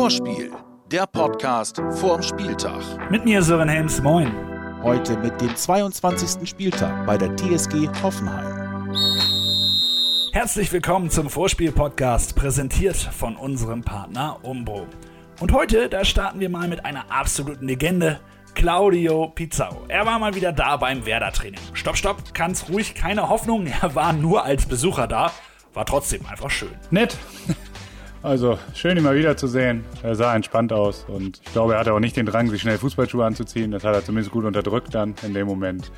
Vorspiel, der Podcast vorm Spieltag. Mit mir Sören Helms, moin. Heute mit dem 22. Spieltag bei der TSG Hoffenheim. Herzlich willkommen zum Vorspiel-Podcast, präsentiert von unserem Partner Umbro. Und heute, da starten wir mal mit einer absoluten Legende, Claudio Pizarro. Er war mal wieder da beim Werder-Training. Stopp, stopp, ganz ruhig, keine Hoffnung, er war nur als Besucher da, war trotzdem einfach schön. Nett. Also schön, ihn mal wiederzusehen. Er sah entspannt aus und ich glaube, er hatte auch nicht den Drang, sich schnell Fußballschuhe anzuziehen. Das hat er zumindest gut unterdrückt dann in dem Moment.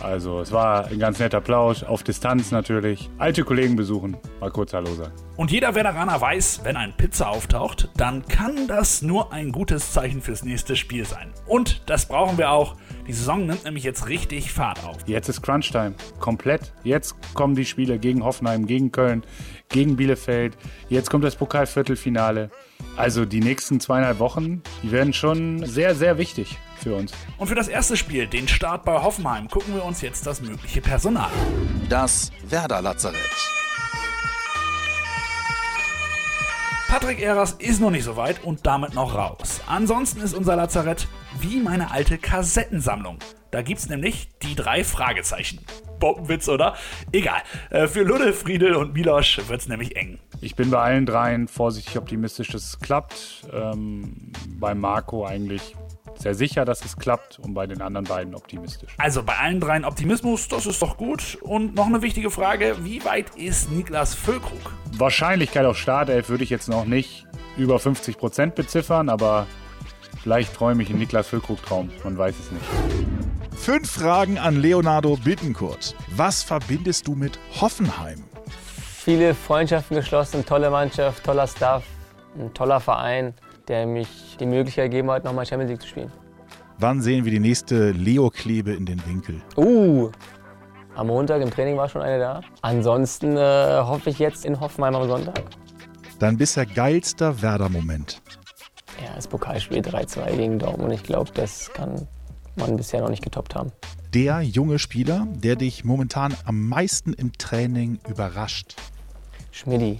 Also es war ein ganz netter Plausch, auf Distanz natürlich. Alte Kollegen besuchen, mal kurz Hallo sagen. Und jeder Werderaner weiß, wenn ein Pizza auftaucht, dann kann das nur ein gutes Zeichen fürs nächste Spiel sein. Und das brauchen wir auch. Die Saison nimmt nämlich jetzt richtig Fahrt auf. Jetzt ist Crunch-Time, komplett. Jetzt kommen die Spiele gegen Hoffenheim, gegen Köln, gegen Bielefeld. Jetzt kommt das Pokalviertelfinale. Also die nächsten zweieinhalb Wochen, die werden schon sehr, sehr wichtig für uns. Und für das erste Spiel, den Start bei Hoffenheim, gucken wir uns jetzt das mögliche Personal an. Das Werder-Lazarett. Patrick Eras ist noch nicht so weit und damit noch raus. Ansonsten ist unser Lazarett wie meine alte Kassettensammlung. Da gibt's nämlich die drei Fragezeichen. Bombenwitz, oder? Egal. Äh, für Ludde, Friedel und Milosch wird's nämlich eng. Ich bin bei allen dreien vorsichtig optimistisch, dass es klappt. Ähm, bei Marco eigentlich sehr sicher, dass es klappt und bei den anderen beiden optimistisch. Also bei allen dreien Optimismus, das ist doch gut. Und noch eine wichtige Frage, wie weit ist Niklas Füllkrug? Wahrscheinlichkeit auf Startelf würde ich jetzt noch nicht über 50 Prozent beziffern, aber vielleicht träume ich in Niklas Füllkrug Traum, man weiß es nicht. Fünf Fragen an Leonardo Bittenkurt. Was verbindest du mit Hoffenheim? Viele Freundschaften geschlossen, tolle Mannschaft, toller Staff, ein toller Verein, der mich die Möglichkeit gegeben hat, nochmal Champions League zu spielen. Wann sehen wir die nächste Leo-Klebe in den Winkel? Uh, am Montag im Training war schon eine da. Ansonsten äh, hoffe ich jetzt in Hoffenheim am Sonntag. Dein bisher geilster Werder-Moment. Ja, das Pokalspiel 3-2 gegen Dortmund. Ich glaube, das kann man bisher noch nicht getoppt haben. Der junge Spieler, der dich momentan am meisten im Training überrascht. Schmidti,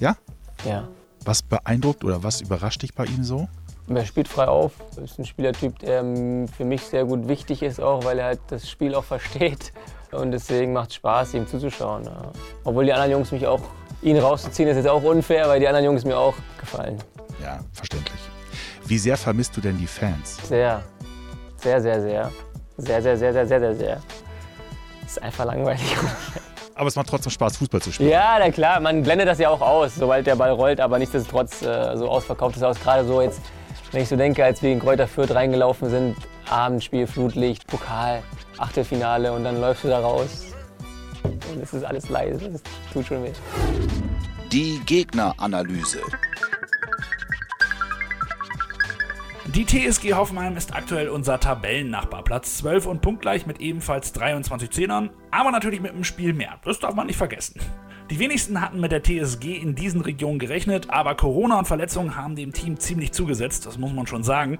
Ja? ja. Was beeindruckt oder was überrascht dich bei ihm so? Er spielt frei auf. Ist ein Spielertyp, der ähm, für mich sehr gut wichtig ist, auch weil er halt das Spiel auch versteht. Und deswegen macht es Spaß, ihm zuzuschauen. Ja. Obwohl die anderen Jungs mich auch, ihn rauszuziehen, ist jetzt auch unfair, weil die anderen Jungs mir auch gefallen. Ja, verständlich. Wie sehr vermisst du denn die Fans? Sehr, sehr, sehr, sehr. Sehr, sehr, sehr, sehr, sehr, sehr, sehr. Ist einfach langweilig. Aber es macht trotzdem Spaß, Fußball zu spielen. Ja, na klar, man blendet das ja auch aus, sobald der Ball rollt, aber nichtsdestotrotz äh, so ausverkauft ist aus. Gerade so jetzt, wenn ich so denke, als wir in Kräuter Fürth reingelaufen sind, Abendspiel, Flutlicht, Pokal, Achtelfinale und dann läufst du da raus. Und es ist alles leise, das tut schon weh. Die Gegneranalyse. Die TSG Hoffenheim ist aktuell unser Tabellennachbar. Platz 12 und punktgleich mit ebenfalls 23 Zehnern, aber natürlich mit einem Spiel mehr. Das darf man nicht vergessen. Die wenigsten hatten mit der TSG in diesen Regionen gerechnet, aber Corona und Verletzungen haben dem Team ziemlich zugesetzt, das muss man schon sagen.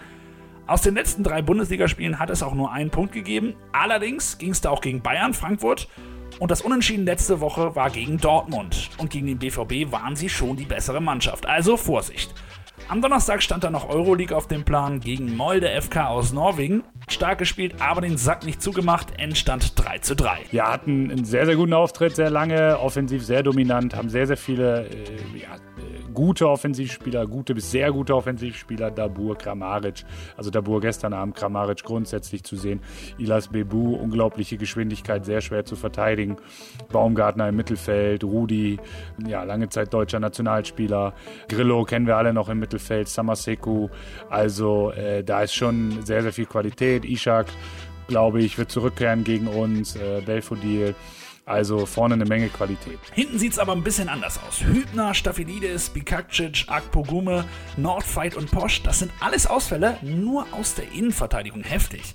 Aus den letzten drei Bundesligaspielen hat es auch nur einen Punkt gegeben. Allerdings ging es da auch gegen Bayern, Frankfurt und das Unentschieden letzte Woche war gegen Dortmund. Und gegen den BVB waren sie schon die bessere Mannschaft. Also Vorsicht. Am Donnerstag stand dann noch Euroleague auf dem Plan gegen Molde FK aus Norwegen. Stark gespielt, aber den Sack nicht zugemacht. Endstand 3 zu 3. Ja, hatten einen sehr, sehr guten Auftritt, sehr lange, offensiv sehr dominant, haben sehr, sehr viele äh, ja, gute Offensivspieler, gute bis sehr gute Offensivspieler, Dabur, Kramaric, also Dabur gestern Abend, Kramaric grundsätzlich zu sehen, Ilas Bebu, unglaubliche Geschwindigkeit, sehr schwer zu verteidigen, Baumgartner im Mittelfeld, Rudi, ja, lange Zeit deutscher Nationalspieler, Grillo kennen wir alle noch im Mittelfeld, Samaseku, also äh, da ist schon sehr, sehr viel Qualität, Ishak, glaube ich, wird zurückkehren gegen uns, äh, Belfodil. Also vorne eine Menge Qualität. Hinten sieht's aber ein bisschen anders aus. Hübner, Staphylides, Bikakcic, Akpogume, Nordfight und Posch, das sind alles Ausfälle, nur aus der Innenverteidigung heftig.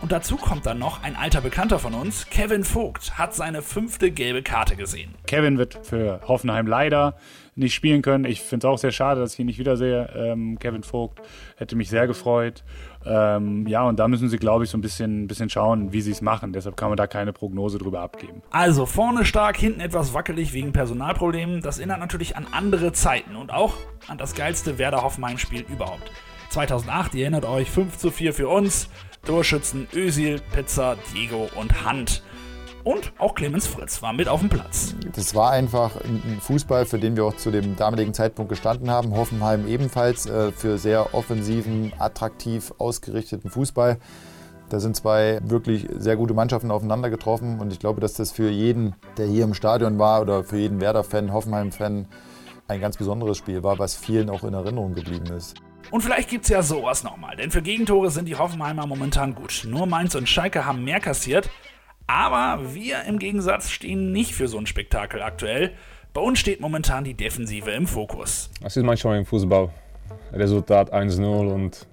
Und dazu kommt dann noch ein alter Bekannter von uns, Kevin Vogt, hat seine fünfte gelbe Karte gesehen. Kevin wird für Hoffenheim leider nicht spielen können. Ich finde es auch sehr schade, dass ich ihn nicht wiedersehe. Ähm, Kevin Vogt hätte mich sehr gefreut. Ähm, ja, und da müssen sie, glaube ich, so ein bisschen, bisschen schauen, wie sie es machen. Deshalb kann man da keine Prognose drüber abgeben. Also vorne stark, hinten etwas wackelig wegen Personalproblemen. Das erinnert natürlich an andere Zeiten und auch an das geilste Werder-Hoffenheim-Spiel überhaupt. 2008, ihr erinnert euch, 5 zu 4 für uns. Torschützen Ösil, Pizza, Diego und Hand. Und auch Clemens Fritz war mit auf dem Platz. Das war einfach ein Fußball, für den wir auch zu dem damaligen Zeitpunkt gestanden haben. Hoffenheim ebenfalls äh, für sehr offensiven, attraktiv ausgerichteten Fußball. Da sind zwei wirklich sehr gute Mannschaften aufeinander getroffen und ich glaube, dass das für jeden, der hier im Stadion war oder für jeden Werder-Fan, Hoffenheim-Fan ein ganz besonderes Spiel war, was vielen auch in Erinnerung geblieben ist. Und vielleicht gibt es ja sowas nochmal, denn für Gegentore sind die Hoffenheimer momentan gut. Nur Mainz und Schalke haben mehr kassiert, aber wir im Gegensatz stehen nicht für so ein Spektakel aktuell. Bei uns steht momentan die Defensive im Fokus. Es ist manchmal im Fußball. Resultat 1-0 und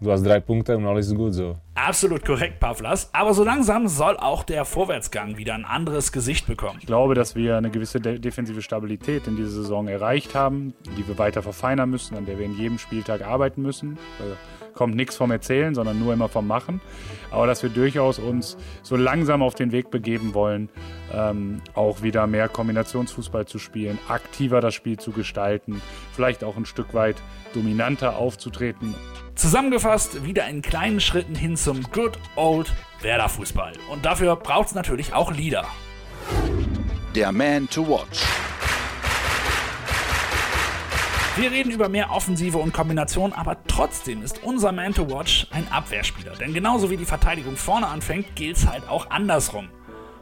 du hast drei Punkte und alles ist gut so. Absolut korrekt, Pavlas. Aber so langsam soll auch der Vorwärtsgang wieder ein anderes Gesicht bekommen. Ich glaube, dass wir eine gewisse de defensive Stabilität in dieser Saison erreicht haben, die wir weiter verfeinern müssen, an der wir in jedem Spieltag arbeiten müssen. Also kommt nichts vom Erzählen, sondern nur immer vom Machen. Aber dass wir durchaus uns so langsam auf den Weg begeben wollen, ähm, auch wieder mehr Kombinationsfußball zu spielen, aktiver das Spiel zu gestalten, vielleicht auch ein Stück weit dominanter aufzutreten. Zusammengefasst wieder in kleinen Schritten hin zum Good Old Werder Fußball. Und dafür braucht es natürlich auch Lieder. Der Man to Watch. Wir reden über mehr Offensive und Kombination, aber trotzdem ist unser Man to Watch ein Abwehrspieler. Denn genauso wie die Verteidigung vorne anfängt, gilt es halt auch andersrum.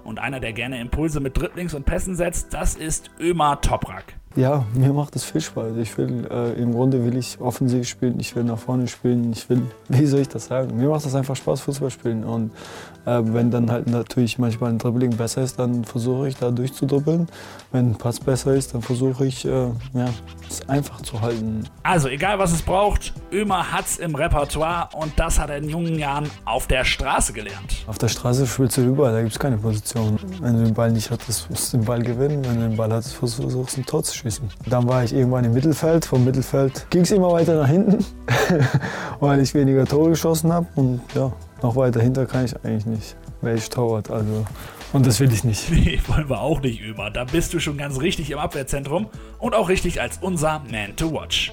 Und einer, der gerne Impulse mit Dribblings und Pässen setzt, das ist Ömer Toprak. Ja, mir macht es viel Spaß. Ich will, äh, im Grunde will ich offensiv spielen, ich will nach vorne spielen, ich will, wie soll ich das sagen? Mir macht es einfach Spaß, Fußball spielen. Und äh, wenn dann halt natürlich manchmal ein Dribbling besser ist, dann versuche ich da durchzudribbeln. Wenn ein Pass besser ist, dann versuche ich, äh, ja, es einfach zu halten. Also egal was es braucht, Ömer hat's im Repertoire und das hat er in jungen Jahren auf der Straße gelernt. Auf der Straße spielst du überall, da gibt es keine Position. Wenn du den Ball nicht hattest, musst du den Ball gewinnen. Wenn du den Ball hattest, versuchst du ein Tor zu schießen. Dann war ich irgendwann im Mittelfeld. Vom Mittelfeld ging es immer weiter nach hinten, weil ich weniger Tore geschossen habe. Und ja, noch weiter hinter kann ich eigentlich nicht. Wäre ich Torwart, also. Und das will ich nicht. Nee, wollen wir auch nicht über. Da bist du schon ganz richtig im Abwehrzentrum und auch richtig als unser Man to Watch.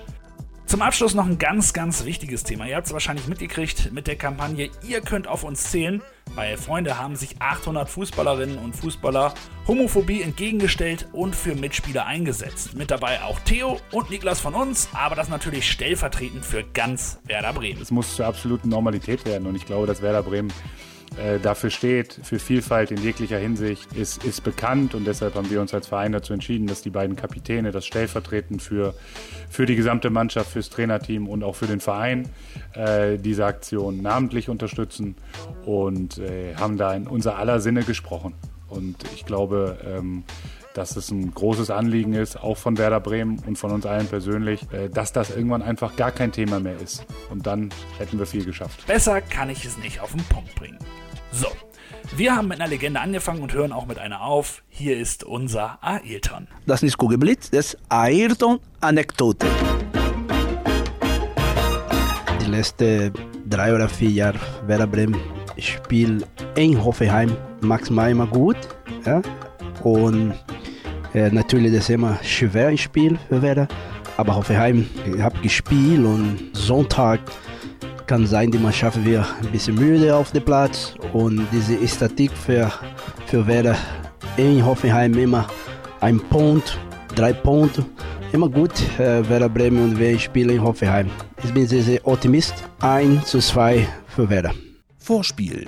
Zum Abschluss noch ein ganz, ganz wichtiges Thema. Ihr habt es wahrscheinlich mitgekriegt mit der Kampagne Ihr könnt auf uns zählen. Bei Freunde haben sich 800 Fußballerinnen und Fußballer Homophobie entgegengestellt und für Mitspieler eingesetzt. Mit dabei auch Theo und Niklas von uns, aber das natürlich stellvertretend für ganz Werder Bremen. Es muss zur absoluten Normalität werden und ich glaube, dass Werder Bremen äh, dafür steht, für Vielfalt in jeglicher Hinsicht, ist, ist bekannt und deshalb haben wir uns als Verein dazu entschieden, dass die beiden Kapitäne das stellvertretend für, für die gesamte Mannschaft, fürs Trainerteam und auch für den Verein äh, diese Aktion namentlich unterstützen und äh, haben da in unser aller Sinne gesprochen. Und ich glaube, ähm, dass es ein großes Anliegen ist, auch von Werder Bremen und von uns allen persönlich, äh, dass das irgendwann einfach gar kein Thema mehr ist. Und dann hätten wir viel geschafft. Besser kann ich es nicht auf den Punkt bringen. So, wir haben mit einer Legende angefangen und hören auch mit einer auf. Hier ist unser Ayrton. Das ist nicht Kugelblitz, das ist Ayrton-Anekdote. Die letzten drei oder vier Jahre Werder Bremen spielt in Hoffenheim maximal immer gut. Ja? Und äh, natürlich das immer schwer ein Spiel für Werder. Aber Hoffenheim hat gespielt und Sonntag kann sein, die Mannschaft wird ein bisschen müde auf dem Platz und diese Statik für, für Werder in Hoffenheim immer ein Punkt, drei Punkte, immer gut, äh, Werder Bremen und wir spielen in Hoffenheim. Ich bin sehr, sehr Optimist, 1 zu 2 für Werder. Vorspiel,